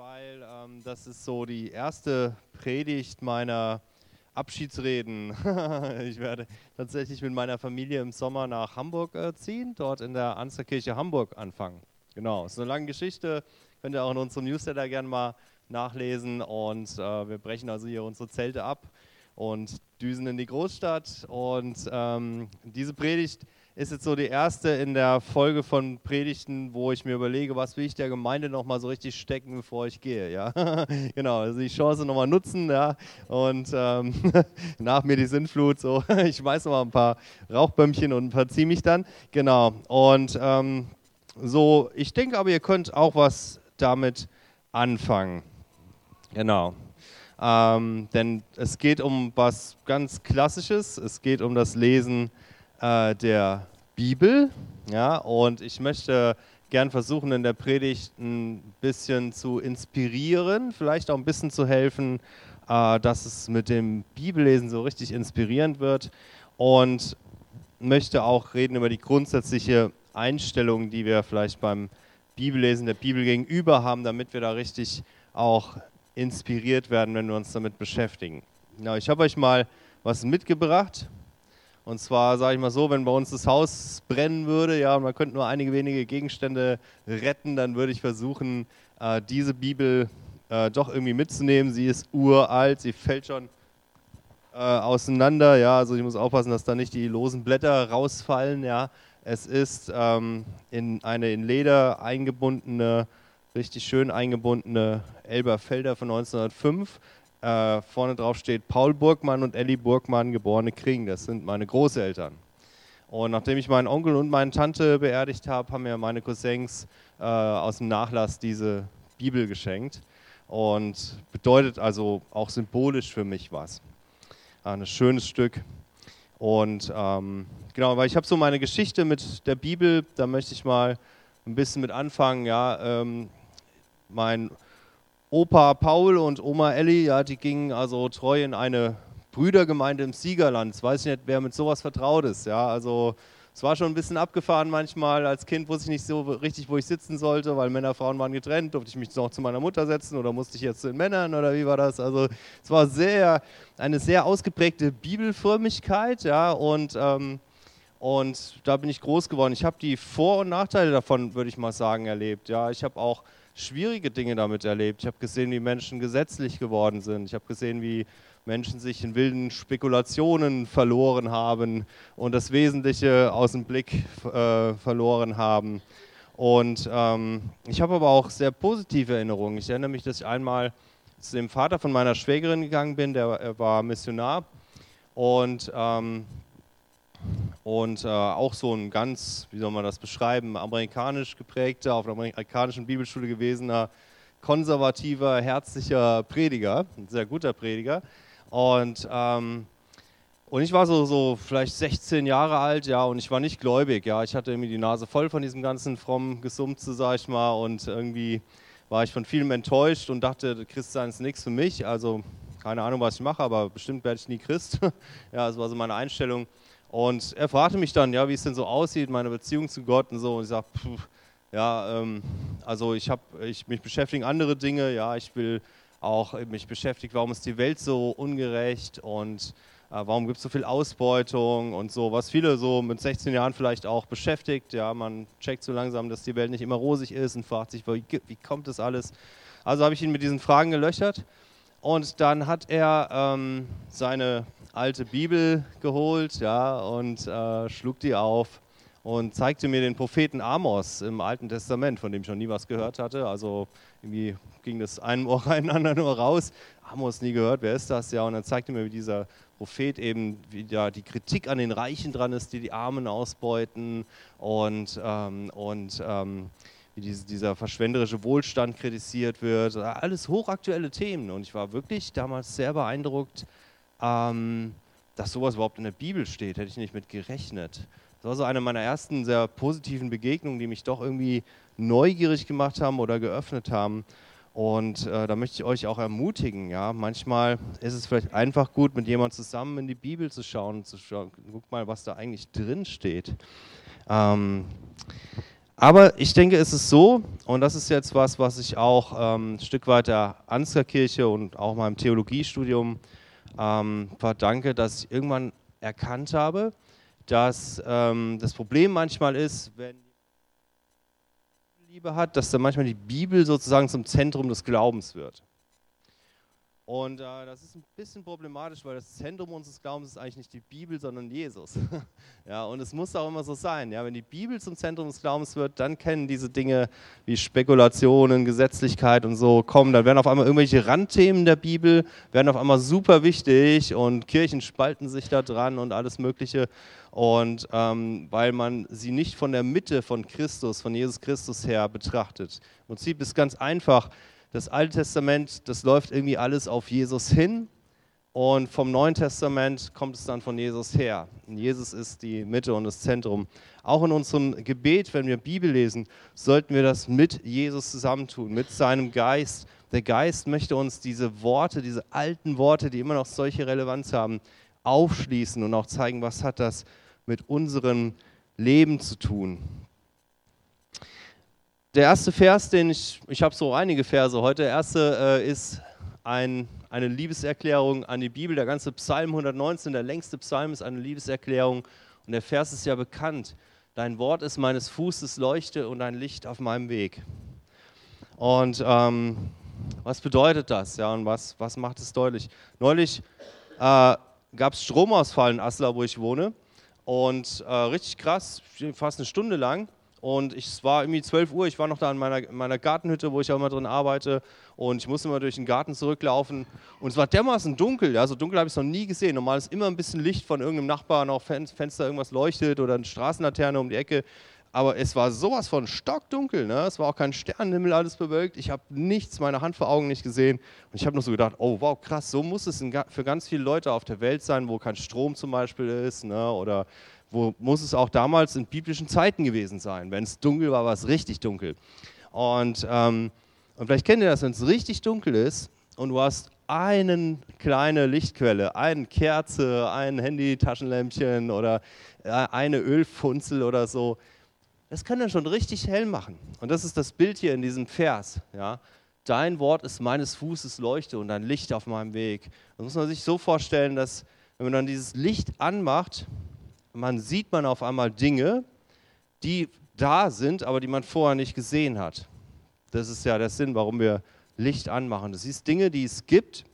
weil ähm, das ist so die erste Predigt meiner Abschiedsreden. ich werde tatsächlich mit meiner Familie im Sommer nach Hamburg äh, ziehen, dort in der Ansgarkirche Hamburg anfangen. Genau, ist eine lange Geschichte, könnt ihr auch in unserem Newsletter gerne mal nachlesen. Und äh, wir brechen also hier unsere Zelte ab und düsen in die Großstadt. Und ähm, diese Predigt ist jetzt so die erste in der Folge von Predigten, wo ich mir überlege, was will ich der Gemeinde nochmal so richtig stecken, bevor ich gehe. Ja? genau, also die Chance nochmal nutzen ja? und ähm, nach mir die Sintflut. So. ich schmeiße nochmal ein paar Rauchbömmchen und verziehe mich dann. Genau, und ähm, so, ich denke aber, ihr könnt auch was damit anfangen. Genau. Ähm, denn es geht um was ganz Klassisches. Es geht um das Lesen äh, der Bibel. Ja, und ich möchte gern versuchen, in der Predigt ein bisschen zu inspirieren, vielleicht auch ein bisschen zu helfen, äh, dass es mit dem Bibellesen so richtig inspirierend wird. Und möchte auch reden über die grundsätzliche Einstellung, die wir vielleicht beim Bibellesen der Bibel gegenüber haben, damit wir da richtig auch inspiriert werden, wenn wir uns damit beschäftigen. Ja, ich habe euch mal was mitgebracht. Und zwar, sage ich mal so, wenn bei uns das Haus brennen würde, ja, und man könnte nur einige wenige Gegenstände retten, dann würde ich versuchen, äh, diese Bibel äh, doch irgendwie mitzunehmen. Sie ist uralt, sie fällt schon äh, auseinander, ja, also ich muss aufpassen, dass da nicht die losen Blätter rausfallen, ja. Es ist ähm, in eine in Leder eingebundene, richtig schön eingebundene Elberfelder von 1905 äh, vorne drauf steht Paul Burgmann und Ellie Burgmann, geborene Kring. Das sind meine Großeltern. Und nachdem ich meinen Onkel und meine Tante beerdigt habe, haben mir meine Cousins äh, aus dem Nachlass diese Bibel geschenkt. Und bedeutet also auch symbolisch für mich was. Ein schönes Stück. Und ähm, genau, weil ich habe so meine Geschichte mit der Bibel, da möchte ich mal ein bisschen mit anfangen. Ja, ähm, mein Opa Paul und Oma Elli, ja, die gingen also treu in eine Brüdergemeinde im Siegerland. Ich weiß nicht, wer mit sowas vertraut ist. Ja, also es war schon ein bisschen abgefahren manchmal. Als Kind wusste ich nicht so richtig, wo ich sitzen sollte, weil Männer, Frauen waren getrennt. Durfte ich mich noch zu meiner Mutter setzen oder musste ich jetzt zu den Männern oder wie war das? Also es war sehr, eine sehr ausgeprägte Bibelfrömmigkeit, ja, und ähm, und da bin ich groß geworden. Ich habe die Vor- und Nachteile davon, würde ich mal sagen, erlebt. Ja, ich habe auch schwierige Dinge damit erlebt. Ich habe gesehen, wie Menschen gesetzlich geworden sind. Ich habe gesehen, wie Menschen sich in wilden Spekulationen verloren haben und das Wesentliche aus dem Blick äh, verloren haben. Und ähm, ich habe aber auch sehr positive Erinnerungen. Ich erinnere mich, dass ich einmal zu dem Vater von meiner Schwägerin gegangen bin, der war Missionar. Und ähm, und äh, auch so ein ganz, wie soll man das beschreiben, amerikanisch geprägter, auf einer amerikanischen Bibelschule gewesener, konservativer, herzlicher Prediger, ein sehr guter Prediger. Und, ähm, und ich war so, so vielleicht 16 Jahre alt, ja, und ich war nicht gläubig, ja. Ich hatte irgendwie die Nase voll von diesem ganzen frommen Gesumpze, sag ich mal, und irgendwie war ich von vielem enttäuscht und dachte, Christsein ist nichts für mich. Also keine Ahnung, was ich mache, aber bestimmt werde ich nie Christ. ja, das war so meine Einstellung. Und er fragte mich dann, ja, wie es denn so aussieht, meine Beziehung zu Gott und so. Und ich sage, ja, ähm, also ich habe, ich mich beschäftigen andere Dinge. Ja, ich will auch mich beschäftigen, warum ist die Welt so ungerecht und äh, warum gibt es so viel Ausbeutung und so, was viele so mit 16 Jahren vielleicht auch beschäftigt. Ja, man checkt so langsam, dass die Welt nicht immer rosig ist und fragt sich, wie, wie kommt das alles? Also habe ich ihn mit diesen Fragen gelöchert und dann hat er ähm, seine alte Bibel geholt ja, und äh, schlug die auf und zeigte mir den Propheten Amos im Alten Testament, von dem ich noch nie was gehört hatte. Also irgendwie ging das einem Ohr rein, anderen Ohr raus. Amos nie gehört, wer ist das? Ja, und dann zeigte mir, wie dieser Prophet eben wieder die Kritik an den Reichen dran ist, die die Armen ausbeuten und, ähm, und ähm, wie diese, dieser verschwenderische Wohlstand kritisiert wird. Alles hochaktuelle Themen. Und ich war wirklich damals sehr beeindruckt, ähm, dass sowas überhaupt in der Bibel steht, hätte ich nicht mit gerechnet. Das war so eine meiner ersten sehr positiven Begegnungen, die mich doch irgendwie neugierig gemacht haben oder geöffnet haben. Und äh, da möchte ich euch auch ermutigen, ja, manchmal ist es vielleicht einfach gut, mit jemandem zusammen in die Bibel zu schauen zu schauen, guck mal, was da eigentlich drin steht. Ähm, Aber ich denke, es ist so, und das ist jetzt was, was ich auch ähm, ein Stück weit der Ansgar-Kirche und auch meinem Theologiestudium ähm, verdanke, dass ich irgendwann erkannt habe, dass ähm, das Problem manchmal ist, wenn Liebe hat, dass dann manchmal die Bibel sozusagen zum Zentrum des Glaubens wird. Und äh, das ist ein bisschen problematisch, weil das Zentrum unseres Glaubens ist eigentlich nicht die Bibel, sondern Jesus. ja, und es muss auch immer so sein. Ja, wenn die Bibel zum Zentrum des Glaubens wird, dann kennen diese Dinge wie Spekulationen, Gesetzlichkeit und so kommen. Dann werden auf einmal irgendwelche Randthemen der Bibel werden auf einmal super wichtig und Kirchen spalten sich da dran und alles Mögliche. Und ähm, weil man sie nicht von der Mitte von Christus, von Jesus Christus her betrachtet. Im Prinzip ist ganz einfach das Alte Testament, das läuft irgendwie alles auf Jesus hin und vom Neuen Testament kommt es dann von Jesus her. Und Jesus ist die Mitte und das Zentrum. Auch in unserem Gebet, wenn wir Bibel lesen, sollten wir das mit Jesus zusammentun, mit seinem Geist. Der Geist möchte uns diese Worte, diese alten Worte, die immer noch solche Relevanz haben, aufschließen und auch zeigen, was hat das mit unserem Leben zu tun der erste Vers, den ich, ich habe so einige Verse heute. Der erste äh, ist ein, eine Liebeserklärung an die Bibel. Der ganze Psalm 119, der längste Psalm, ist eine Liebeserklärung. Und der Vers ist ja bekannt. Dein Wort ist meines Fußes Leuchte und ein Licht auf meinem Weg. Und ähm, was bedeutet das? Ja, und was, was macht es deutlich? Neulich äh, gab es Stromausfall in Asla, wo ich wohne. Und äh, richtig krass, fast eine Stunde lang. Und es war irgendwie 12 Uhr, ich war noch da in meiner, meiner Gartenhütte, wo ich auch immer drin arbeite. Und ich musste immer durch den Garten zurücklaufen. Und es war dermaßen dunkel, ja, so dunkel habe ich es noch nie gesehen. Normal ist immer ein bisschen Licht von irgendeinem Nachbarn, auch Fenster irgendwas leuchtet oder eine Straßenlaterne um die Ecke. Aber es war sowas von stockdunkel, ne? es war auch kein Sternenhimmel, alles bewölkt. Ich habe nichts, meine Hand vor Augen nicht gesehen. Und ich habe nur so gedacht, oh wow, krass, so muss es für ganz viele Leute auf der Welt sein, wo kein Strom zum Beispiel ist ne? oder wo muss es auch damals in biblischen Zeiten gewesen sein. Wenn es dunkel war, war es richtig dunkel. Und, ähm, und vielleicht kennt ihr das, wenn es richtig dunkel ist und du hast eine kleine Lichtquelle, eine Kerze, ein Handy-Taschenlämpchen oder äh, eine Ölfunzel oder so. Das kann dann schon richtig hell machen. Und das ist das Bild hier in diesem Vers. Ja? Dein Wort ist meines Fußes Leuchte und ein Licht auf meinem Weg. Das muss man sich so vorstellen, dass wenn man dann dieses Licht anmacht, man sieht man auf einmal Dinge, die da sind, aber die man vorher nicht gesehen hat. Das ist ja der Sinn, warum wir Licht anmachen. Du siehst Dinge, die es gibt,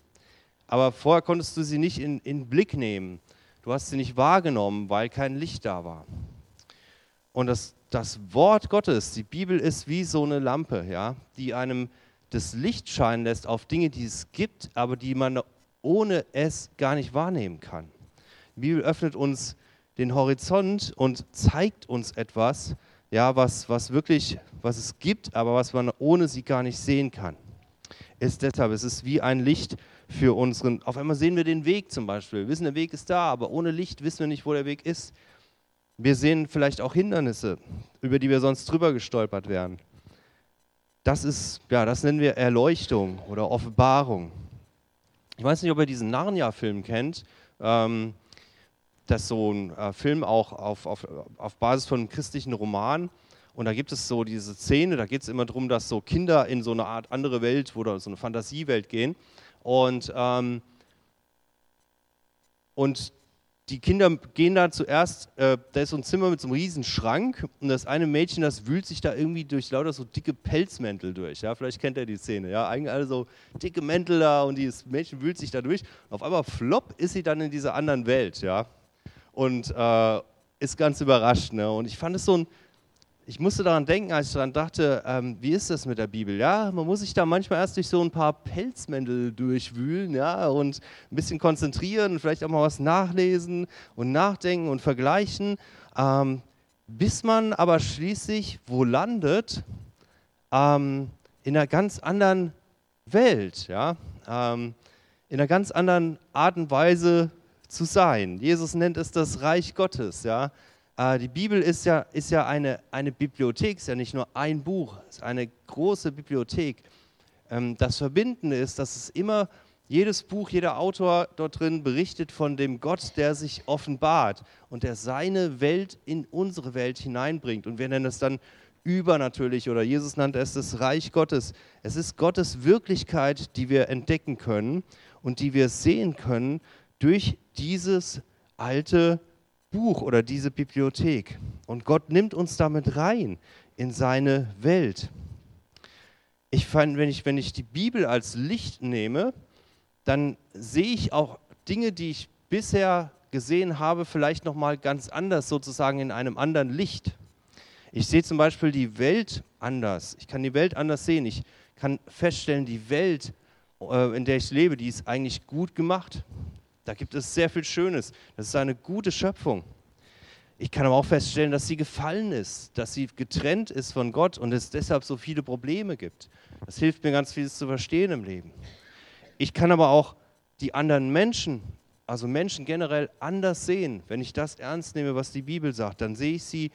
aber vorher konntest du sie nicht in, in Blick nehmen. Du hast sie nicht wahrgenommen, weil kein Licht da war. Und das, das Wort Gottes, die Bibel ist wie so eine Lampe, ja, die einem das Licht scheinen lässt auf Dinge, die es gibt, aber die man ohne es gar nicht wahrnehmen kann. Die Bibel öffnet uns den Horizont und zeigt uns etwas, ja, was, was wirklich, was es gibt, aber was man ohne sie gar nicht sehen kann. Ist deshalb, es ist wie ein Licht für unseren, auf einmal sehen wir den Weg zum Beispiel. Wir wissen, der Weg ist da, aber ohne Licht wissen wir nicht, wo der Weg ist. Wir sehen vielleicht auch Hindernisse, über die wir sonst drüber gestolpert wären. Das ist, ja, das nennen wir Erleuchtung oder Offenbarung. Ich weiß nicht, ob ihr diesen Narnia-Film kennt. Ähm, das ist so ein äh, Film auch auf, auf, auf Basis von einem christlichen Roman. Und da gibt es so diese Szene, da geht es immer darum, dass so Kinder in so eine Art andere Welt oder so eine Fantasiewelt gehen. Und, ähm, und die Kinder gehen da zuerst, äh, da ist so ein Zimmer mit so einem riesen Schrank und das eine Mädchen, das wühlt sich da irgendwie durch lauter so dicke Pelzmäntel durch. Ja, vielleicht kennt ihr die Szene. Ja, eigentlich alle so dicke Mäntel da und dieses Mädchen wühlt sich da durch. Und auf einmal flop ist sie dann in dieser anderen Welt. Ja, und äh, ist ganz überrascht. Ne? Und ich fand es so ein, ich musste daran denken, als ich daran dachte, ähm, wie ist das mit der Bibel? Ja, man muss sich da manchmal erst durch so ein paar Pelzmäntel durchwühlen, ja, und ein bisschen konzentrieren und vielleicht auch mal was nachlesen und nachdenken und vergleichen, ähm, bis man aber schließlich wo landet? Ähm, in einer ganz anderen Welt, ja, ähm, in einer ganz anderen Art und Weise zu sein. Jesus nennt es das Reich Gottes. Ja? Äh, die Bibel ist ja, ist ja eine, eine Bibliothek, ist ja nicht nur ein Buch, ist eine große Bibliothek. Ähm, das Verbindende ist, dass es immer, jedes Buch, jeder Autor dort drin berichtet von dem Gott, der sich offenbart und der seine Welt in unsere Welt hineinbringt. Und wir nennen es dann übernatürlich oder Jesus nannte es das Reich Gottes. Es ist Gottes Wirklichkeit, die wir entdecken können und die wir sehen können durch dieses alte Buch oder diese Bibliothek. Und Gott nimmt uns damit rein in seine Welt. Ich fand, wenn ich, wenn ich die Bibel als Licht nehme, dann sehe ich auch Dinge, die ich bisher gesehen habe, vielleicht noch mal ganz anders, sozusagen in einem anderen Licht. Ich sehe zum Beispiel die Welt anders. Ich kann die Welt anders sehen. Ich kann feststellen, die Welt, äh, in der ich lebe, die ist eigentlich gut gemacht. Da gibt es sehr viel Schönes. Das ist eine gute Schöpfung. Ich kann aber auch feststellen, dass sie gefallen ist, dass sie getrennt ist von Gott und es deshalb so viele Probleme gibt. Das hilft mir ganz vieles zu verstehen im Leben. Ich kann aber auch die anderen Menschen, also Menschen generell anders sehen. Wenn ich das ernst nehme, was die Bibel sagt, dann sehe ich sie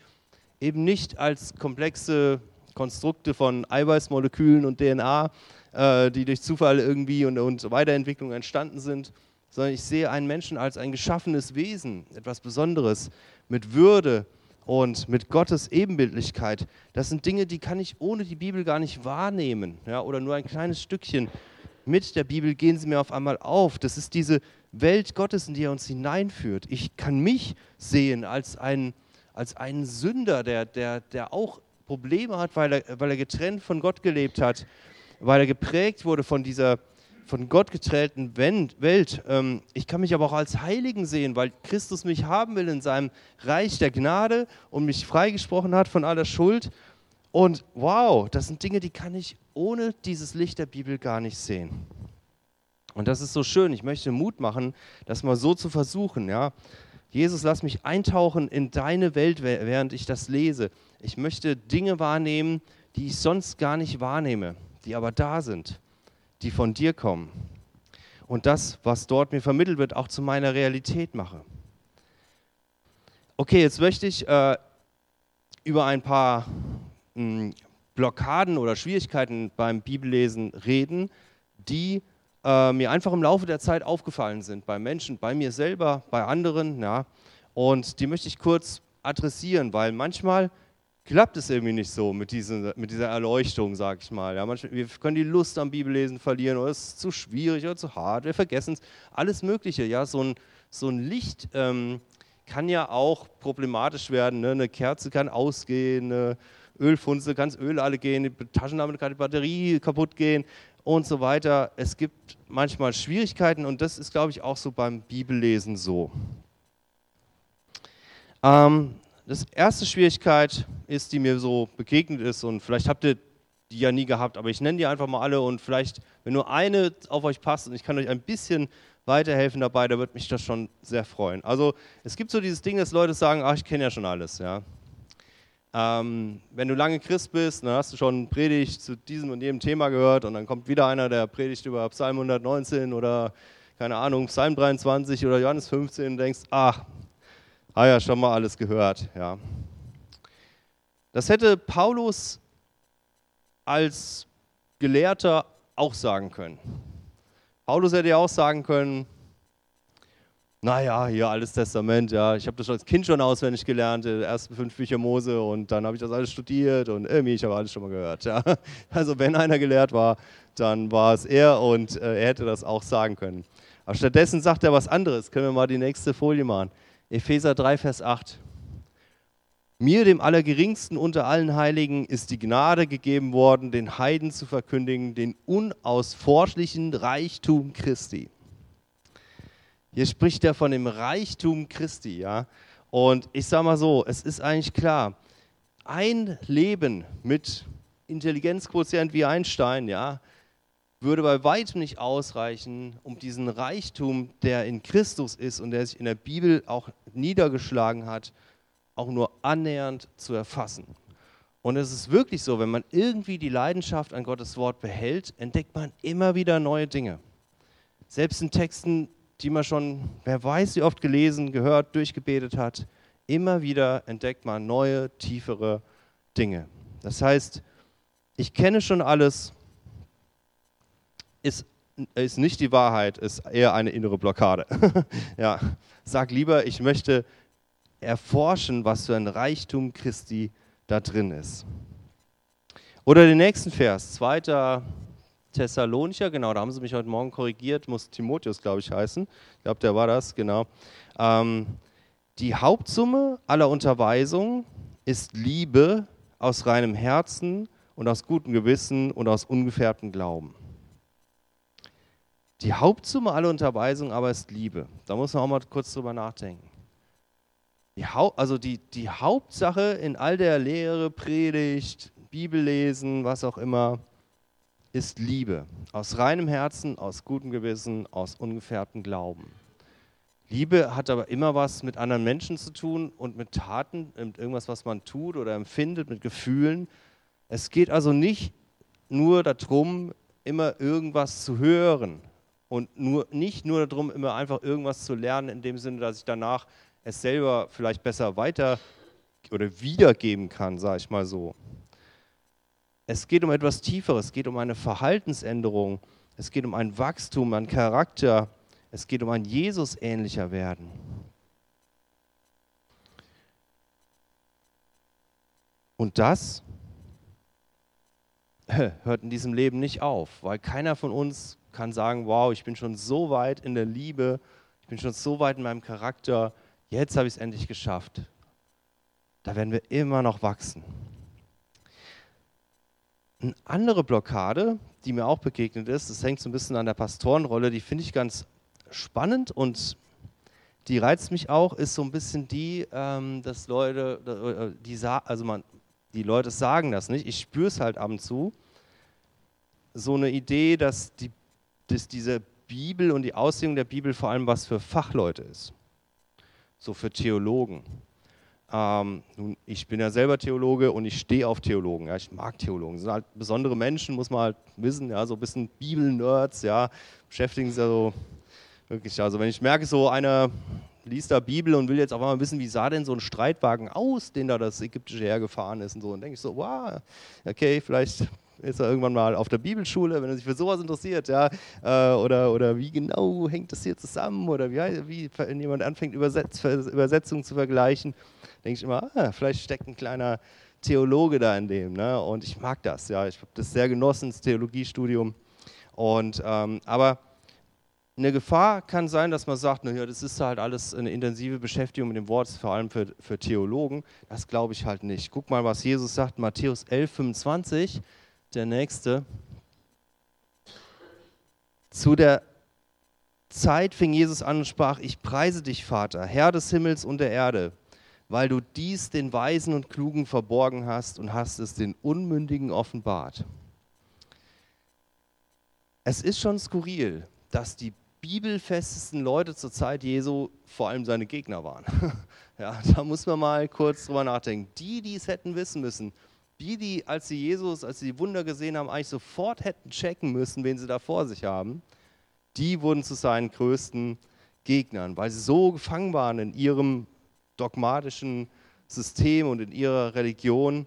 eben nicht als komplexe Konstrukte von Eiweißmolekülen und DNA, äh, die durch Zufall irgendwie und, und Weiterentwicklung entstanden sind, sondern ich sehe einen Menschen als ein geschaffenes Wesen, etwas Besonderes, mit Würde und mit Gottes Ebenbildlichkeit. Das sind Dinge, die kann ich ohne die Bibel gar nicht wahrnehmen ja, oder nur ein kleines Stückchen. Mit der Bibel gehen sie mir auf einmal auf. Das ist diese Welt Gottes, in die er uns hineinführt. Ich kann mich sehen als einen, als einen Sünder, der, der, der auch Probleme hat, weil er, weil er getrennt von Gott gelebt hat, weil er geprägt wurde von dieser von Gott getrennten Welt. Ähm, ich kann mich aber auch als Heiligen sehen, weil Christus mich haben will in seinem Reich der Gnade und mich freigesprochen hat von aller Schuld. Und wow, das sind Dinge, die kann ich ohne dieses Licht der Bibel gar nicht sehen. Und das ist so schön. Ich möchte Mut machen, das mal so zu versuchen. Ja? Jesus, lass mich eintauchen in deine Welt, während ich das lese. Ich möchte Dinge wahrnehmen, die ich sonst gar nicht wahrnehme, die aber da sind die von dir kommen. Und das, was dort mir vermittelt wird, auch zu meiner Realität mache. Okay, jetzt möchte ich äh, über ein paar mh, hm, Blockaden oder Schwierigkeiten beim Bibellesen reden, die äh, mir einfach im Laufe der Zeit aufgefallen sind, bei Menschen, bei mir selber, bei anderen. Ja. Und die möchte ich kurz adressieren, weil manchmal klappt es irgendwie nicht so mit, diesen, mit dieser Erleuchtung, sag ich mal. Ja, manchmal, wir können die Lust am Bibellesen verlieren oder es ist zu schwierig oder zu hart, wir vergessen es, alles Mögliche. Ja, so ein, so ein Licht ähm, kann ja auch problematisch werden. Ne? Eine Kerze kann ausgehen, eine Ölfunze kann Öl alle gehen, die Taschenlampe kann die Batterie kaputt gehen und so weiter. Es gibt manchmal Schwierigkeiten und das ist, glaube ich, auch so beim Bibellesen so. Ähm, das erste Schwierigkeit ist, die mir so begegnet ist und vielleicht habt ihr die ja nie gehabt, aber ich nenne die einfach mal alle und vielleicht, wenn nur eine auf euch passt und ich kann euch ein bisschen weiterhelfen dabei, da würde mich das schon sehr freuen. Also es gibt so dieses Ding, dass Leute sagen, ach, ich kenne ja schon alles, ja. Ähm, wenn du lange Christ bist, dann hast du schon Predigt zu diesem und jenem Thema gehört und dann kommt wieder einer, der predigt über Psalm 119 oder keine Ahnung, Psalm 23 oder Johannes 15 und denkst, ach, Ah ja, schon mal alles gehört, ja. Das hätte Paulus als Gelehrter auch sagen können. Paulus hätte ja auch sagen können, naja, hier Altes Testament, ja, ich habe das als Kind schon auswendig gelernt, die ersten fünf Bücher Mose und dann habe ich das alles studiert und irgendwie, ich habe alles schon mal gehört. Ja. Also wenn einer gelehrt war, dann war es er und äh, er hätte das auch sagen können. Aber stattdessen sagt er was anderes. Können wir mal die nächste Folie machen. Epheser 3, Vers 8. Mir, dem Allergeringsten unter allen Heiligen, ist die Gnade gegeben worden, den Heiden zu verkündigen, den unausforschlichen Reichtum Christi. Hier spricht er von dem Reichtum Christi, ja. Und ich sage mal so, es ist eigentlich klar, ein Leben mit Intelligenzquotient wie Einstein, ja, würde bei weitem nicht ausreichen, um diesen Reichtum, der in Christus ist und der sich in der Bibel auch niedergeschlagen hat, auch nur annähernd zu erfassen. Und es ist wirklich so, wenn man irgendwie die Leidenschaft an Gottes Wort behält, entdeckt man immer wieder neue Dinge. Selbst in Texten, die man schon, wer weiß, wie oft gelesen, gehört, durchgebetet hat, immer wieder entdeckt man neue, tiefere Dinge. Das heißt, ich kenne schon alles, ist, ist nicht die Wahrheit, ist eher eine innere Blockade. ja, sag lieber, ich möchte erforschen, was für ein Reichtum Christi da drin ist. Oder den nächsten Vers, 2. Thessalonicher, genau, da haben sie mich heute Morgen korrigiert, muss Timotheus, glaube ich, heißen. Ich glaube, der war das, genau. Ähm, die Hauptsumme aller Unterweisung ist Liebe aus reinem Herzen und aus gutem Gewissen und aus ungefärbtem Glauben. Die Hauptsumme aller Unterweisung aber ist Liebe. Da muss man auch mal kurz drüber nachdenken. Die also die, die Hauptsache in all der Lehre, Predigt, Bibellesen, was auch immer, ist Liebe. Aus reinem Herzen, aus gutem Gewissen, aus ungefärbtem Glauben. Liebe hat aber immer was mit anderen Menschen zu tun und mit Taten, mit irgendwas, was man tut oder empfindet, mit Gefühlen. Es geht also nicht nur darum, immer irgendwas zu hören und nur, nicht nur darum, immer einfach irgendwas zu lernen, in dem Sinne, dass ich danach es selber vielleicht besser weiter oder wiedergeben kann, sage ich mal so. Es geht um etwas Tieferes, es geht um eine Verhaltensänderung, es geht um ein Wachstum an Charakter, es geht um ein Jesus ähnlicher werden. Und das hört in diesem Leben nicht auf, weil keiner von uns kann sagen, wow, ich bin schon so weit in der Liebe, ich bin schon so weit in meinem Charakter, jetzt habe ich es endlich geschafft. Da werden wir immer noch wachsen. Eine andere Blockade, die mir auch begegnet ist, das hängt so ein bisschen an der Pastorenrolle, die finde ich ganz spannend und die reizt mich auch, ist so ein bisschen die, ähm, dass Leute, äh, die, also man, die Leute sagen das nicht, ich spüre es halt ab und zu, so eine Idee, dass, die, dass diese Bibel und die Auslegung der Bibel vor allem was für Fachleute ist, so für Theologen. Ähm, ich bin ja selber Theologe und ich stehe auf Theologen. Ja, ich mag Theologen. Das sind halt besondere Menschen, muss man halt wissen. Ja, so ein bisschen Bibel-Nerds, ja, beschäftigen sich also wirklich. Also wenn ich merke, so einer liest da Bibel und will jetzt auf einmal wissen, wie sah denn so ein Streitwagen aus, den da das ägyptische Heer gefahren ist und so, dann denke ich so, wow, okay, vielleicht ist er irgendwann mal auf der Bibelschule, wenn er sich für sowas interessiert, ja, äh, oder, oder wie genau hängt das hier zusammen oder wie, wie wenn jemand anfängt, Übersetz, Übersetzungen zu vergleichen, denke ich immer, ah, vielleicht steckt ein kleiner Theologe da in dem, ne? und ich mag das, ja, ich habe das sehr genossen, das Theologiestudium, und, ähm, aber eine Gefahr kann sein, dass man sagt, naja, das ist halt alles eine intensive Beschäftigung mit dem Wort, vor allem für, für Theologen. Das glaube ich halt nicht. Guck mal, was Jesus sagt, Matthäus 11, 25 der nächste. Zu der Zeit fing Jesus an und sprach, ich preise dich, Vater, Herr des Himmels und der Erde, weil du dies den Weisen und Klugen verborgen hast und hast es den Unmündigen offenbart. Es ist schon skurril, dass die bibelfestesten Leute zur Zeit Jesu vor allem seine Gegner waren. ja, da muss man mal kurz drüber nachdenken. Die, die es hätten wissen müssen, die, die, als sie Jesus, als sie die Wunder gesehen haben, eigentlich sofort hätten checken müssen, wen sie da vor sich haben, die wurden zu seinen größten Gegnern, weil sie so gefangen waren in ihrem dogmatischen System und in ihrer Religion.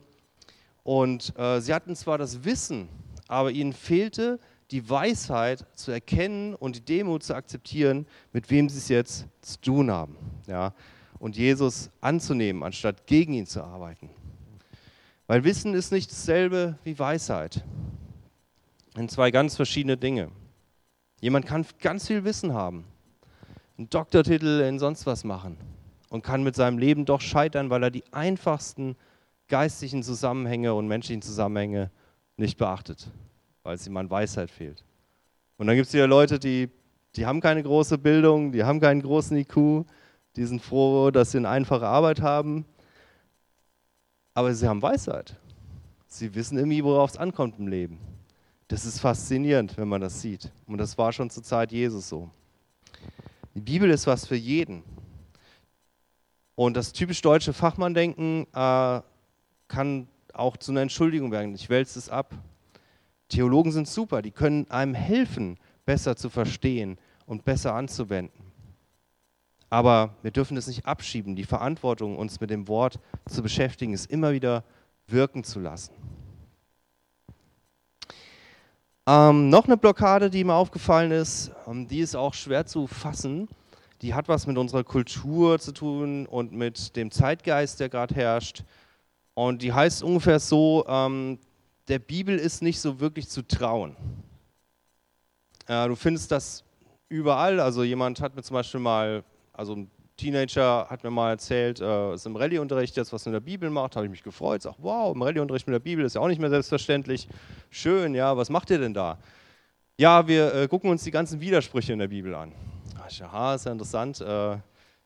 Und äh, sie hatten zwar das Wissen, aber ihnen fehlte die Weisheit zu erkennen und die Demut zu akzeptieren, mit wem sie es jetzt zu tun haben. Ja? Und Jesus anzunehmen, anstatt gegen ihn zu arbeiten. Weil Wissen ist nicht dasselbe wie Weisheit. In zwei ganz verschiedene Dinge. Jemand kann ganz viel Wissen haben, einen Doktortitel in sonst was machen und kann mit seinem Leben doch scheitern, weil er die einfachsten geistlichen Zusammenhänge und menschlichen Zusammenhänge nicht beachtet, weil es ihm an Weisheit fehlt. Und dann gibt es wieder Leute, die, die haben keine große Bildung, die haben keinen großen IQ, die sind froh, dass sie eine einfache Arbeit haben aber sie haben Weisheit. Sie wissen irgendwie, worauf es ankommt im Leben. Das ist faszinierend, wenn man das sieht. Und das war schon zur Zeit Jesus so. Die Bibel ist was für jeden. Und das typisch deutsche Fachmanndenken äh, kann auch zu einer Entschuldigung werden. Ich wälze es ab. Theologen sind super, die können einem helfen, besser zu verstehen und besser anzuwenden. Aber wir dürfen es nicht abschieben. Die Verantwortung, uns mit dem Wort zu beschäftigen, ist immer wieder wirken zu lassen. Ähm, noch eine Blockade, die mir aufgefallen ist, ähm, die ist auch schwer zu fassen. Die hat was mit unserer Kultur zu tun und mit dem Zeitgeist, der gerade herrscht. Und die heißt ungefähr so, ähm, der Bibel ist nicht so wirklich zu trauen. Äh, du findest das überall. Also jemand hat mir zum Beispiel mal, also ein Teenager hat mir mal erzählt, äh, ist im Rallye-Unterricht jetzt was in der Bibel macht, habe ich mich gefreut, sag, wow, im Rallye-Unterricht mit der Bibel ist ja auch nicht mehr selbstverständlich. Schön, ja, was macht ihr denn da? Ja, wir äh, gucken uns die ganzen Widersprüche in der Bibel an. Ach, aha, ist ja interessant. Äh,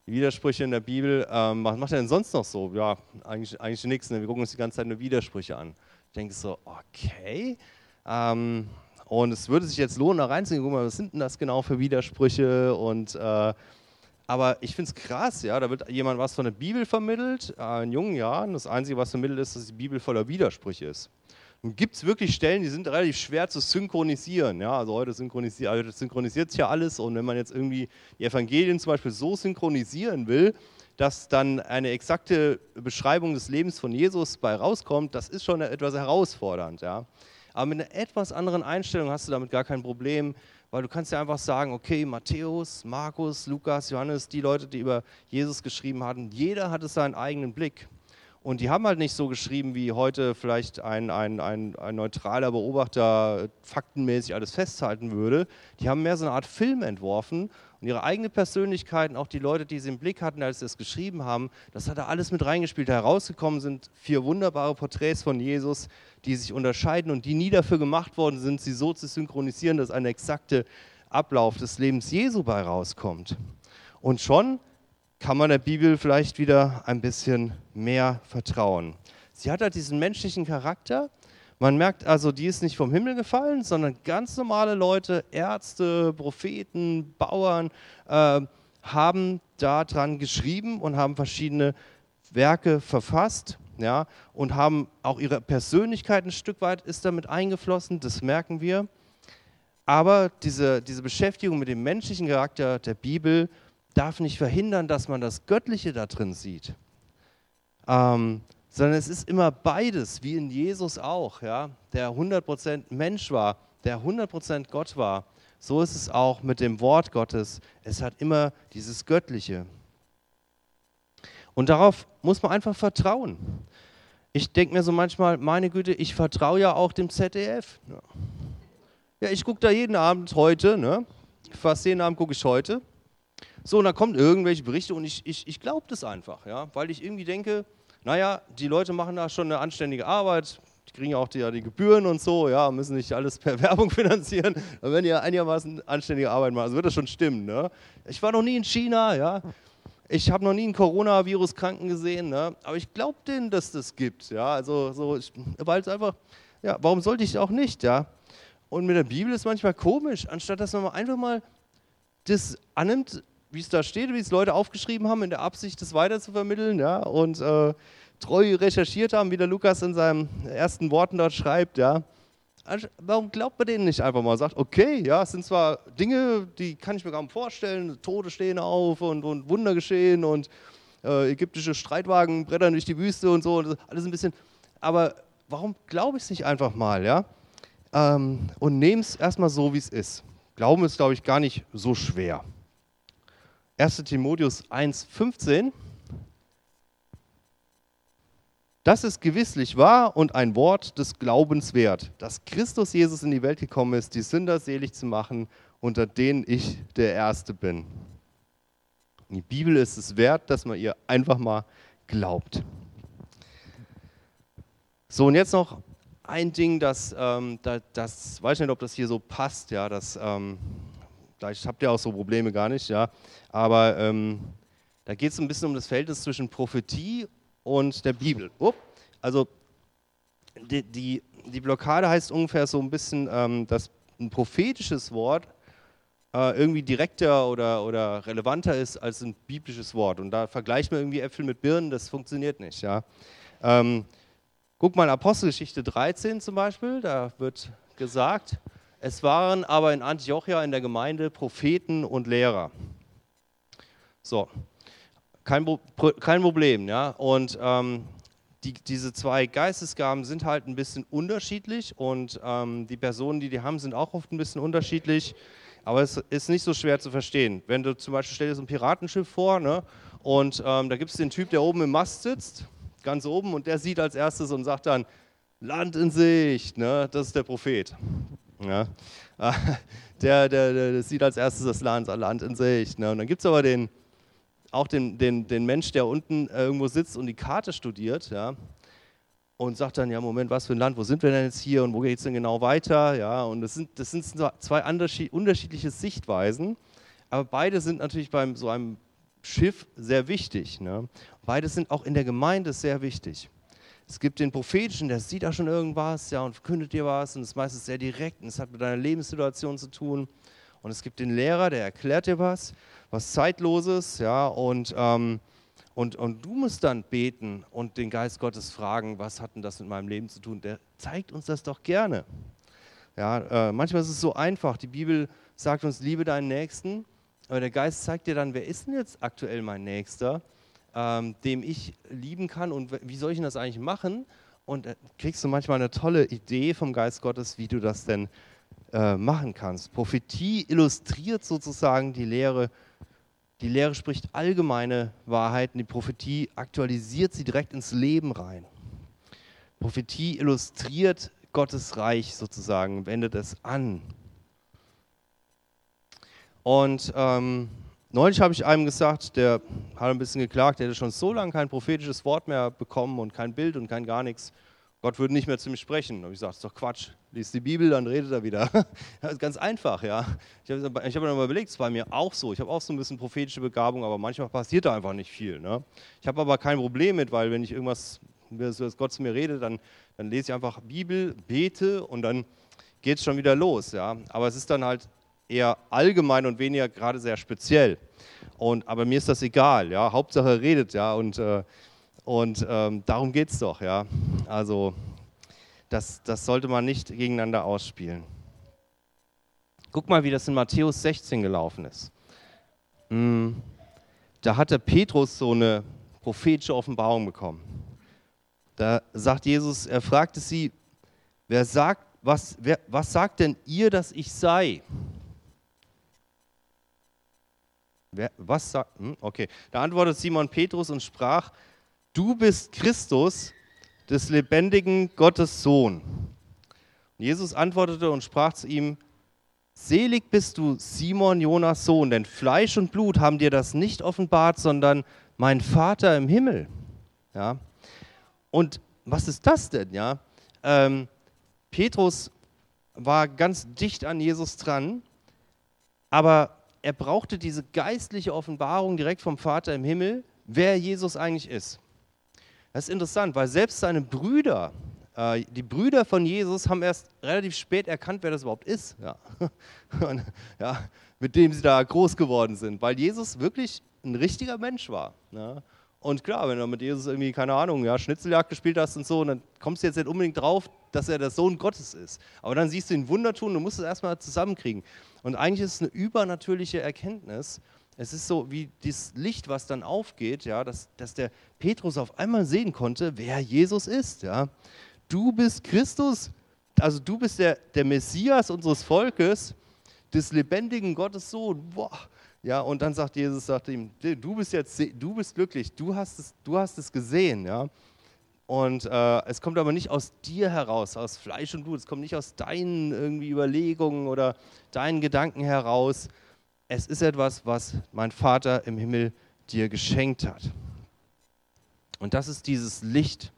die Widersprüche in der Bibel, ähm, was macht er denn sonst noch so? Ja, eigentlich, eigentlich nichts, ne? wir gucken uns die ganze Zeit nur Widersprüche an. Ich denke so, okay. Ähm, und es würde sich jetzt lohnen, da reinzugehen, guck mal, was sind denn das genau für Widersprüche und äh, aber ich finde es krass, ja, da wird jemand was von der Bibel vermittelt, äh, in jungen Jahren. Das Einzige, was vermittelt ist, dass die Bibel voller Widersprüche ist. Nun gibt es wirklich Stellen, die sind relativ schwer zu synchronisieren. Ja, also heute synchronisiert, also synchronisiert sich ja alles und wenn man jetzt irgendwie die Evangelien zum Beispiel so synchronisieren will, dass dann eine exakte Beschreibung des Lebens von Jesus bei rauskommt, das ist schon etwas herausfordernd. Ja. Aber mit einer etwas anderen Einstellung hast du damit gar kein Problem, weil du kannst ja einfach sagen, okay, Matthäus, Markus, Lukas, Johannes, die Leute, die über Jesus geschrieben hatten, jeder hatte seinen eigenen Blick. Und die haben halt nicht so geschrieben, wie heute vielleicht ein, ein, ein, ein neutraler Beobachter faktenmäßig alles festhalten würde. Die haben mehr so eine Art Film entworfen und ihre eigene Persönlichkeit auch die Leute, die sie im Blick hatten, als sie es geschrieben haben, das hat da alles mit reingespielt. Herausgekommen sind vier wunderbare Porträts von Jesus, die sich unterscheiden und die nie dafür gemacht worden sind, sie so zu synchronisieren, dass ein exakter Ablauf des Lebens Jesu bei rauskommt. Und schon kann man der Bibel vielleicht wieder ein bisschen mehr vertrauen. Sie hat halt diesen menschlichen Charakter. Man merkt also, die ist nicht vom Himmel gefallen, sondern ganz normale Leute, Ärzte, Propheten, Bauern, äh, haben daran geschrieben und haben verschiedene Werke verfasst ja, und haben auch ihre Persönlichkeit ein Stück weit ist damit eingeflossen, das merken wir. Aber diese, diese Beschäftigung mit dem menschlichen Charakter der Bibel darf nicht verhindern, dass man das Göttliche da drin sieht. Ähm, sondern es ist immer beides, wie in Jesus auch, ja, der 100% Mensch war, der 100% Gott war. So ist es auch mit dem Wort Gottes. Es hat immer dieses Göttliche. Und darauf muss man einfach vertrauen. Ich denke mir so manchmal, meine Güte, ich vertraue ja auch dem ZDF. Ja, ich gucke da jeden Abend heute, ne? fast jeden Abend gucke ich heute. So, und dann kommen irgendwelche Berichte und ich, ich, ich glaube das einfach, ja? weil ich irgendwie denke, naja, die Leute machen da schon eine anständige Arbeit, die kriegen ja auch die, die Gebühren und so, ja, müssen nicht alles per Werbung finanzieren. Aber wenn ihr einigermaßen anständige Arbeit macht, also wird das schon stimmen. Ne? Ich war noch nie in China, ja. Ich habe noch nie einen Coronavirus-Kranken gesehen, ne? aber ich glaube denen, dass das gibt. Ja? Also, so, weil es einfach, ja, warum sollte ich auch nicht? Ja? Und mit der Bibel ist manchmal komisch, anstatt dass man einfach mal das annimmt, wie es da steht, wie es Leute aufgeschrieben haben, in der Absicht, das weiterzuvermitteln ja? und äh, treu recherchiert haben, wie der Lukas in seinen ersten Worten dort schreibt. Ja? warum glaubt man denen nicht einfach mal? Sagt, okay, ja, es sind zwar Dinge, die kann ich mir gar nicht vorstellen, Tote stehen auf und, und Wunder geschehen und äh, ägyptische Streitwagen brettern durch die Wüste und so, alles ein bisschen, aber warum glaube ich es nicht einfach mal, ja? Ähm, und nehme es erstmal so, wie es ist. Glauben ist, glaube ich, gar nicht so schwer. 1 Timotheus 1,15 das ist gewisslich wahr und ein Wort des Glaubens wert, dass Christus Jesus in die Welt gekommen ist, die Sünder selig zu machen, unter denen ich der Erste bin. Die Bibel ist es wert, dass man ihr einfach mal glaubt. So, und jetzt noch ein Ding, das, ähm, das, das weiß ich nicht, ob das hier so passt, ja, das, ähm, vielleicht habt ihr auch so Probleme gar nicht, ja, aber ähm, da geht es ein bisschen um das Verhältnis zwischen Prophetie und der Bibel. Oh, also die, die, die, Blockade heißt ungefähr so ein bisschen, ähm, dass ein prophetisches Wort äh, irgendwie direkter oder, oder relevanter ist als ein biblisches Wort. Und da vergleicht man irgendwie Äpfel mit Birnen, das funktioniert nicht. Ja? Ähm, guck mal, Apostelgeschichte 13 zum Beispiel, da wird gesagt, es waren aber in Antiochia in der Gemeinde Propheten und Lehrer. So, kein, kein Problem, ja. Und ähm, die, diese zwei Geistesgaben sind halt ein bisschen unterschiedlich und ähm, die Personen, die die haben, sind auch oft ein bisschen unterschiedlich. Aber es ist nicht so schwer zu verstehen. Wenn du zum Beispiel stell dir so ein Piratenschiff vor ne, und ähm, da gibt es den Typ, der oben im Mast sitzt, ganz oben, und der sieht als erstes und sagt dann, Land in Sicht, ne? das ist der Prophet. Ja? Der, der, der, sieht als erstes das Land, Land in Sicht. Ne? Und dann gibt es aber den, auch den, den, den Mensch, der unten irgendwo sitzt und die Karte studiert ja? und sagt dann, ja Moment, was für ein Land, wo sind wir denn jetzt hier und wo geht es denn genau weiter? Ja? Und das sind, das sind zwei unterschiedliche Sichtweisen, aber beide sind natürlich bei so einem Schiff sehr wichtig. Ne? Beide sind auch in der Gemeinde sehr wichtig. Es gibt den prophetischen, der sieht da schon irgendwas, ja, und verkündet dir was und ist meistens sehr direkt und es hat mit deiner Lebenssituation zu tun. Und es gibt den Lehrer, der erklärt dir was, was Zeitloses, ja, und, ähm, und, und du musst dann beten und den Geist Gottes fragen, was hat denn das mit meinem Leben zu tun? Der zeigt uns das doch gerne. Ja, äh, manchmal ist es so einfach. Die Bibel sagt uns, liebe deinen Nächsten, aber der Geist zeigt dir dann, wer ist denn jetzt aktuell mein Nächster? Ähm, dem ich lieben kann und wie soll ich das eigentlich machen? Und äh, kriegst du manchmal eine tolle Idee vom Geist Gottes, wie du das denn äh, machen kannst. Prophetie illustriert sozusagen die Lehre. Die Lehre spricht allgemeine Wahrheiten, die Prophetie aktualisiert sie direkt ins Leben rein. Prophetie illustriert Gottes Reich sozusagen, wendet es an. Und ähm, Neulich habe ich einem gesagt, der hat ein bisschen geklagt, der hätte schon so lange kein prophetisches Wort mehr bekommen und kein Bild und kein gar nichts. Gott würde nicht mehr zu mir sprechen. Und ich gesagt, das ist doch Quatsch. Lies die Bibel, dann redet er wieder. Das ist ganz einfach, ja. Ich habe hab mir mal überlegt, es ist bei mir auch so. Ich habe auch so ein bisschen prophetische Begabung, aber manchmal passiert da einfach nicht viel. Ne? Ich habe aber kein Problem mit, weil wenn ich irgendwas, wenn Gott zu mir redet, dann, dann lese ich einfach Bibel, bete und dann geht es schon wieder los. Ja? Aber es ist dann halt eher allgemein und weniger gerade sehr speziell. Und, aber mir ist das egal, ja. Hauptsache er redet, ja. Und, äh, und ähm, darum geht es doch, ja. Also das, das sollte man nicht gegeneinander ausspielen. Guck mal, wie das in Matthäus 16 gelaufen ist. Hm, da hatte Petrus so eine prophetische Offenbarung bekommen. Da sagt Jesus, er fragte sie, wer sagt, was, wer, was sagt denn ihr, dass ich sei? Wer, was sagt, hm, okay. Da antwortet Simon Petrus und sprach, du bist Christus, des lebendigen Gottes Sohn. Und Jesus antwortete und sprach zu ihm, Selig bist du, Simon Jonas Sohn, denn Fleisch und Blut haben dir das nicht offenbart, sondern mein Vater im Himmel. Ja? Und was ist das denn? Ja? Ähm, Petrus war ganz dicht an Jesus dran, aber er brauchte diese geistliche Offenbarung direkt vom Vater im Himmel, wer Jesus eigentlich ist. Das ist interessant, weil selbst seine Brüder, äh, die Brüder von Jesus, haben erst relativ spät erkannt, wer das überhaupt ist. Ja. Und, ja, mit dem sie da groß geworden sind, weil Jesus wirklich ein richtiger Mensch war. Ja. Und klar, wenn du mit Jesus irgendwie, keine Ahnung, ja, Schnitzeljagd gespielt hast und so, dann kommst du jetzt nicht unbedingt drauf, dass er der Sohn Gottes ist. Aber dann siehst du ihn Wunder tun, du musst es erstmal zusammenkriegen. Und eigentlich ist es eine übernatürliche Erkenntnis. Es ist so wie das Licht, was dann aufgeht, ja, dass, dass der Petrus auf einmal sehen konnte, wer Jesus ist. Ja. Du bist Christus, also du bist der, der Messias unseres Volkes, des lebendigen Gottes Sohn. Boah. Ja, und dann sagt Jesus, sagt ihm, du bist jetzt, du bist glücklich, du hast es, du hast es gesehen. Ja. Und äh, es kommt aber nicht aus dir heraus, aus Fleisch und Blut. Es kommt nicht aus deinen irgendwie Überlegungen oder deinen Gedanken heraus. Es ist etwas, was mein Vater im Himmel dir geschenkt hat. Und das ist dieses Licht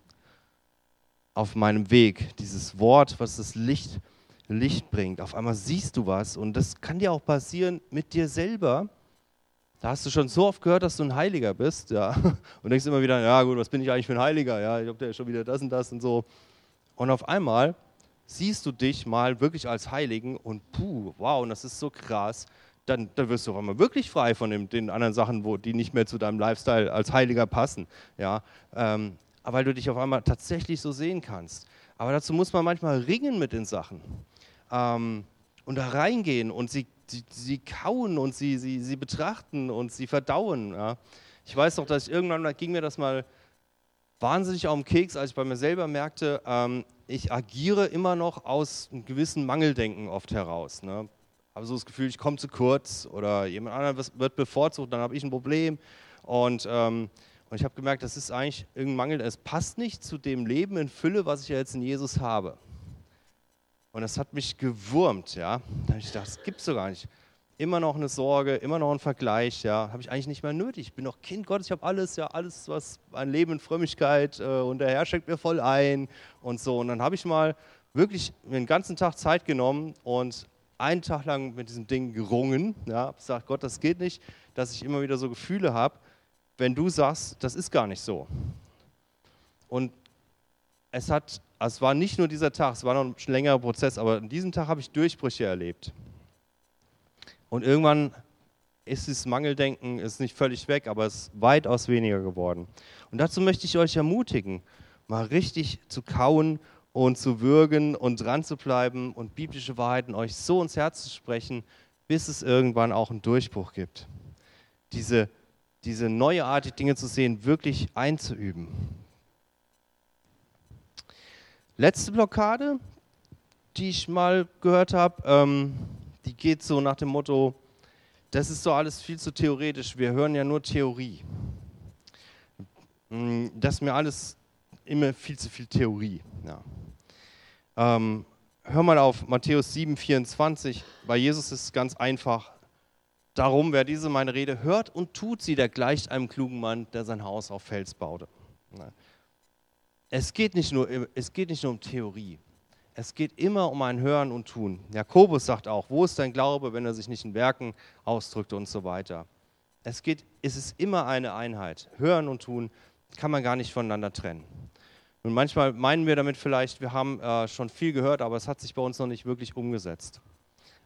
auf meinem Weg, dieses Wort, was das Licht, Licht bringt. Auf einmal siehst du was und das kann dir auch passieren mit dir selber da hast du schon so oft gehört, dass du ein Heiliger bist, ja. Und denkst immer wieder, ja gut, was bin ich eigentlich für ein Heiliger? Ja, ich habe ja schon wieder das und das und so. Und auf einmal siehst du dich mal wirklich als Heiligen und puh, wow, und das ist so krass. Dann, dann wirst du auf einmal wirklich frei von dem, den anderen Sachen, wo, die nicht mehr zu deinem Lifestyle als Heiliger passen. Ja, ähm, weil du dich auf einmal tatsächlich so sehen kannst. Aber dazu muss man manchmal ringen mit den Sachen. Ähm, und da reingehen und sie sie, sie kauen und sie, sie, sie betrachten und sie verdauen. Ja. Ich weiß noch, dass ich irgendwann da ging mir das mal wahnsinnig auf den Keks, als ich bei mir selber merkte, ähm, ich agiere immer noch aus einem gewissen Mangeldenken oft heraus. Ne? Habe so das Gefühl, ich komme zu kurz oder jemand anderes wird bevorzugt, dann habe ich ein Problem. Und, ähm, Und ich habe gemerkt, das ist eigentlich irgendein Mangel, es passt nicht zu dem Leben in Fülle, was ich ja jetzt in Jesus habe. Und das hat mich gewurmt, ja. Da habe ich gedacht, das gibt es doch gar nicht. Immer noch eine Sorge, immer noch ein Vergleich, ja. Habe ich eigentlich nicht mehr nötig. Ich bin doch Kind Gottes, ich habe alles, ja, alles, was ein Leben in Frömmigkeit äh, und der Herr schenkt mir voll ein und so. Und dann habe ich mal wirklich mir einen ganzen Tag Zeit genommen und einen Tag lang mit diesem Ding gerungen. Ja, gesagt, Gott, das geht nicht, dass ich immer wieder so Gefühle habe wenn du sagst, das ist gar nicht so. Und es hat, also es war nicht nur dieser Tag, es war noch ein längerer Prozess, aber an diesem Tag habe ich Durchbrüche erlebt. Und irgendwann ist das Mangeldenken ist nicht völlig weg, aber es ist weitaus weniger geworden. Und dazu möchte ich euch ermutigen, mal richtig zu kauen und zu würgen und dran zu bleiben und biblische Wahrheiten euch so ins Herz zu sprechen, bis es irgendwann auch einen Durchbruch gibt. Diese diese neue Art, die Dinge zu sehen, wirklich einzuüben. Letzte Blockade, die ich mal gehört habe, ähm, die geht so nach dem Motto, das ist so alles viel zu theoretisch, wir hören ja nur Theorie. Mm, das ist mir alles immer viel zu viel Theorie. Ja. Ähm, hör mal auf Matthäus 7, 24. Bei Jesus ist es ganz einfach. Darum, wer diese meine Rede hört und tut sie, der gleicht einem klugen Mann, der sein Haus auf Fels baute. Es geht nicht nur, es geht nicht nur um Theorie. Es geht immer um ein Hören und Tun. Jakobus sagt auch, wo ist dein Glaube, wenn er sich nicht in Werken ausdrückt und so weiter. Es, geht, es ist immer eine Einheit. Hören und Tun kann man gar nicht voneinander trennen. Und manchmal meinen wir damit vielleicht, wir haben äh, schon viel gehört, aber es hat sich bei uns noch nicht wirklich umgesetzt.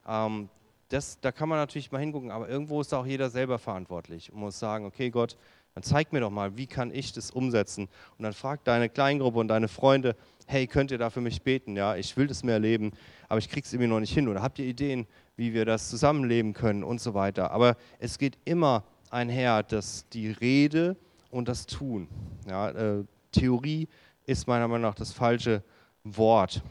Ähm, das, da kann man natürlich mal hingucken, aber irgendwo ist auch jeder selber verantwortlich und muss sagen, okay Gott, dann zeig mir doch mal, wie kann ich das umsetzen? Und dann frag deine Kleingruppe und deine Freunde, hey, könnt ihr da für mich beten? Ja, ich will das mehr erleben, aber ich krieg's irgendwie noch nicht hin. Oder habt ihr Ideen, wie wir das zusammenleben können und so weiter? Aber es geht immer einher, dass die Rede und das Tun. Ja, äh, Theorie ist meiner Meinung nach das falsche Wort.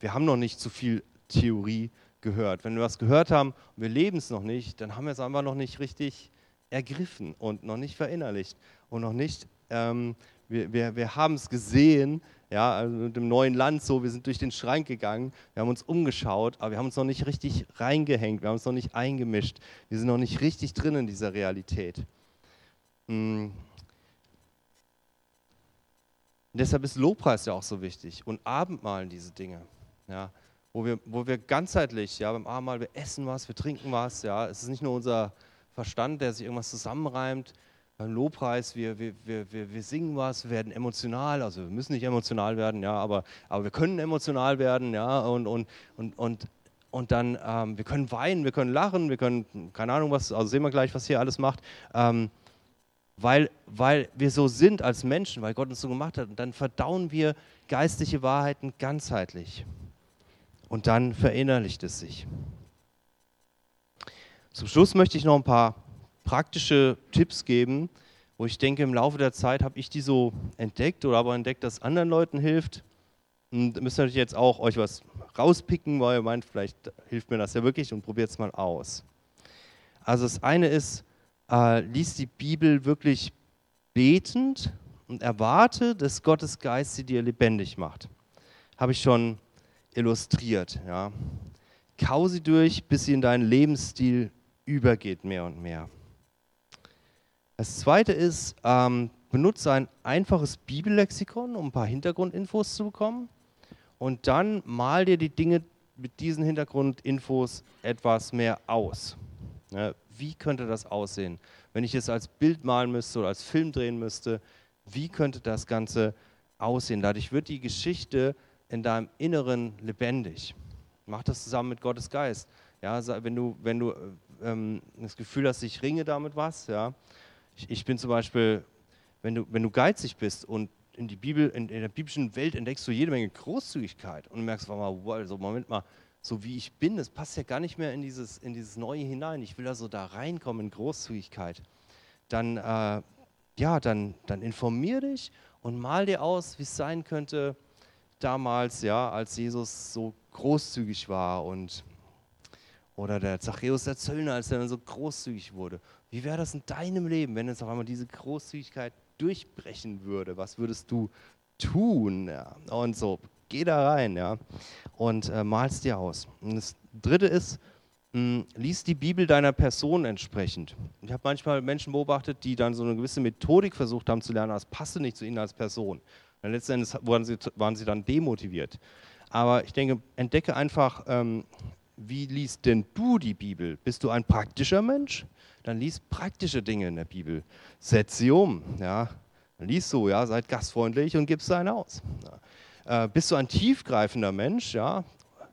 Wir haben noch nicht zu viel Theorie, gehört. Wenn wir was gehört haben und wir leben es noch nicht, dann haben wir es einfach noch nicht richtig ergriffen und noch nicht verinnerlicht und noch nicht, ähm, wir, wir, wir haben es gesehen, ja, also mit dem neuen Land so, wir sind durch den Schrank gegangen, wir haben uns umgeschaut, aber wir haben uns noch nicht richtig reingehängt, wir haben uns noch nicht eingemischt, wir sind noch nicht richtig drin in dieser Realität. Mhm. deshalb ist Lobpreis ja auch so wichtig und Abendmahlen diese Dinge. Ja wo wir, wo wir ganzheitlich, ja, beim Abendmahl, wir essen was, wir trinken was, ja, es ist nicht nur unser Verstand, der sich irgendwas zusammenreimt, beim Lobpreis, wir, wir, wir, wir, wir singen was, wir werden emotional, also wir müssen nicht emotional werden, ja, aber, aber wir können emotional werden, ja, und, und, und, und, und dann, ähm, wir können weinen, wir können lachen, wir können, keine Ahnung was, also sehen wir gleich, was hier alles macht, ähm, weil, weil wir so sind als Menschen, weil Gott uns so gemacht hat, und dann verdauen wir geistliche Wahrheiten ganzheitlich und dann verinnerlicht es sich. Zum Schluss möchte ich noch ein paar praktische Tipps geben, wo ich denke, im Laufe der Zeit habe ich die so entdeckt oder aber entdeckt, dass anderen Leuten hilft. Und müsst ihr natürlich jetzt auch euch was rauspicken, weil ihr meint, vielleicht hilft mir das ja wirklich und probiert es mal aus. Also das eine ist, äh, lies die Bibel wirklich betend und erwarte, dass Gottes Geist sie dir lebendig macht. Habe ich schon illustriert. Ja. Kau sie durch, bis sie in deinen Lebensstil übergeht, mehr und mehr. Das zweite ist, ähm, benutze ein einfaches Bibellexikon, um ein paar Hintergrundinfos zu bekommen. Und dann mal dir die Dinge mit diesen Hintergrundinfos etwas mehr aus. Ja, wie könnte das aussehen? Wenn ich es als Bild malen müsste oder als Film drehen müsste, wie könnte das Ganze aussehen? Dadurch wird die Geschichte in deinem Inneren lebendig. Mach das zusammen mit Gottes Geist. Ja, wenn du, wenn du ähm, das Gefühl hast, ich ringe damit was, ja. Ich, ich, bin zum Beispiel, wenn du, wenn du geizig bist und in, die Bibel, in, in der biblischen Welt entdeckst du jede Menge Großzügigkeit und merkst, wow, also Moment mal, so wie ich bin, das passt ja gar nicht mehr in dieses, in dieses Neue hinein. Ich will also da reinkommen in Großzügigkeit. Dann, äh, ja, dann, dann informier dich und mal dir aus, wie es sein könnte, damals, ja, als Jesus so großzügig war und, Oder der Zachäus der Zöllner, als er dann so großzügig wurde. Wie wäre das in deinem Leben, wenn jetzt auf einmal diese Großzügigkeit durchbrechen würde? Was würdest du tun? Ja? Und so, geh da rein ja? und äh, malst dir aus. Und das Dritte ist, mh, hm, lies die Bibel deiner Person entsprechend. Ich habe manchmal Menschen beobachtet, die dann so eine gewisse Methodik versucht haben zu lernen, das passte nicht zu ihnen als Person. Und letzten Endes waren sie, waren sie dann demotiviert. Aber ich denke, entdecke einfach, ähm, wie liest denn du die Bibel? Bist du ein praktischer Mensch? Dann lies praktische Dinge in der Bibel. Setz sie um. Ja? Lies so, ja, seid gastfreundlich und gib es einen aus. Ja. Äh, bist du ein tiefgreifender Mensch? Ja?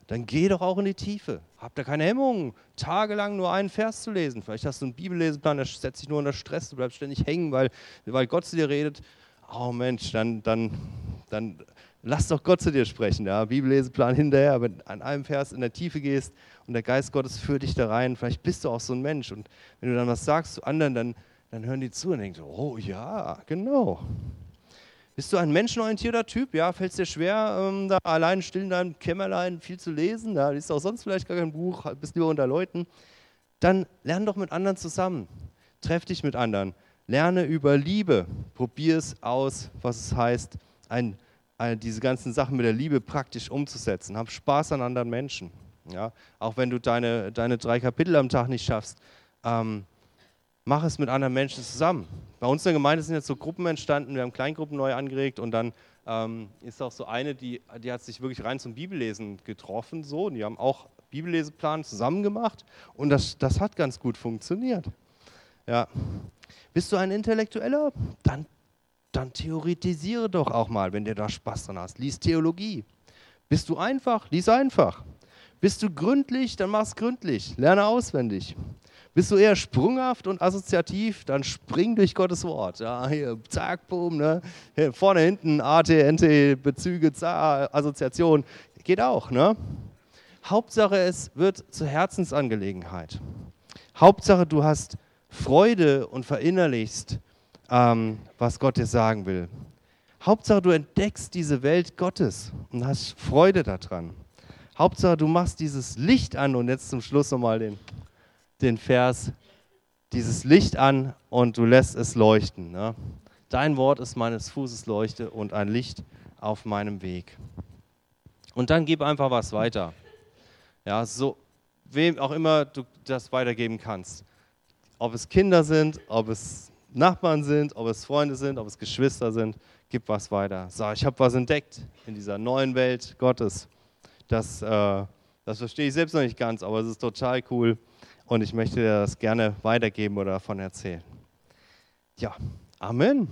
Dann geh doch auch in die Tiefe. Hab da keine Hemmungen, tagelang nur einen Vers zu lesen. Vielleicht hast du einen Bibelleseplan, der setzt dich nur unter Stress, du bleibst ständig hängen, weil, weil Gott zu dir redet. Oh Mensch, dann, dann, dann lass doch Gott zu dir sprechen. Ja? Bibelleseplan hinterher, wenn du an einem Vers in der Tiefe gehst und der Geist Gottes führt dich da rein. Vielleicht bist du auch so ein Mensch. Und wenn du dann was sagst zu anderen, dann, dann hören die zu und denken, oh ja, genau. Bist du ein menschenorientierter Typ? Ja, fällt es dir schwer, ähm, da allein still in deinem Kämmerlein viel zu lesen? Da ja, liest auch sonst vielleicht gar kein Buch, bist lieber unter Leuten. Dann lern doch mit anderen zusammen. Treff dich mit anderen. Lerne über Liebe. Probier es aus, was es heißt, ein, diese ganzen Sachen mit der Liebe praktisch umzusetzen. Hab Spaß an anderen Menschen. Ja? Auch wenn du deine, deine drei Kapitel am Tag nicht schaffst. Ähm, mach es mit anderen Menschen zusammen. Bei uns in der Gemeinde sind jetzt so Gruppen entstanden, wir haben Kleingruppen neu angeregt und dann ähm, ist auch so eine, die, die hat sich wirklich rein zum Bibellesen getroffen, so, die haben auch Bibelleseplan zusammen gemacht und das, das hat ganz gut funktioniert. Ja. Bist du ein Intellektueller? Dann, dann theoretisiere doch auch mal, wenn du da Spaß dran hast. Lies Theologie. Bist du einfach? Lies einfach. Bist du gründlich? Dann mach's gründlich. Lerne auswendig. Bist du eher sprunghaft und assoziativ, dann spring durch Gottes Wort. Ja, hier, zack, boom, ne? Hier, vorne, hinten, AT, NT, Bezüge, zack, Assoziation. Geht auch, ne? Hauptsache, es wird zur Herzensangelegenheit. Hauptsache, du hast Freude und verinnerlichst, ähm, was Gott dir sagen will. Hauptsache, du entdeckst diese Welt Gottes und hast Freude daran. Hauptsache, du machst dieses Licht an und jetzt zum Schluss nochmal den den Vers, dieses Licht an und du lässt es leuchten. Ne? Dein Wort ist meines Fußes Leuchte und ein Licht auf meinem Weg. Und dann gib einfach was weiter. Ja, so, wem auch immer du das weitergeben kannst. Ob es Kinder sind, ob es Nachbarn sind, ob es Freunde sind, ob es Geschwister sind, gib was weiter. Sag, ich habe was entdeckt in dieser neuen Welt Gottes. Das, äh, das verstehe ich selbst noch nicht ganz, aber es ist total cool und ich möchte dir das gerne weitergeben oder davon erzählen. Ja, Amen.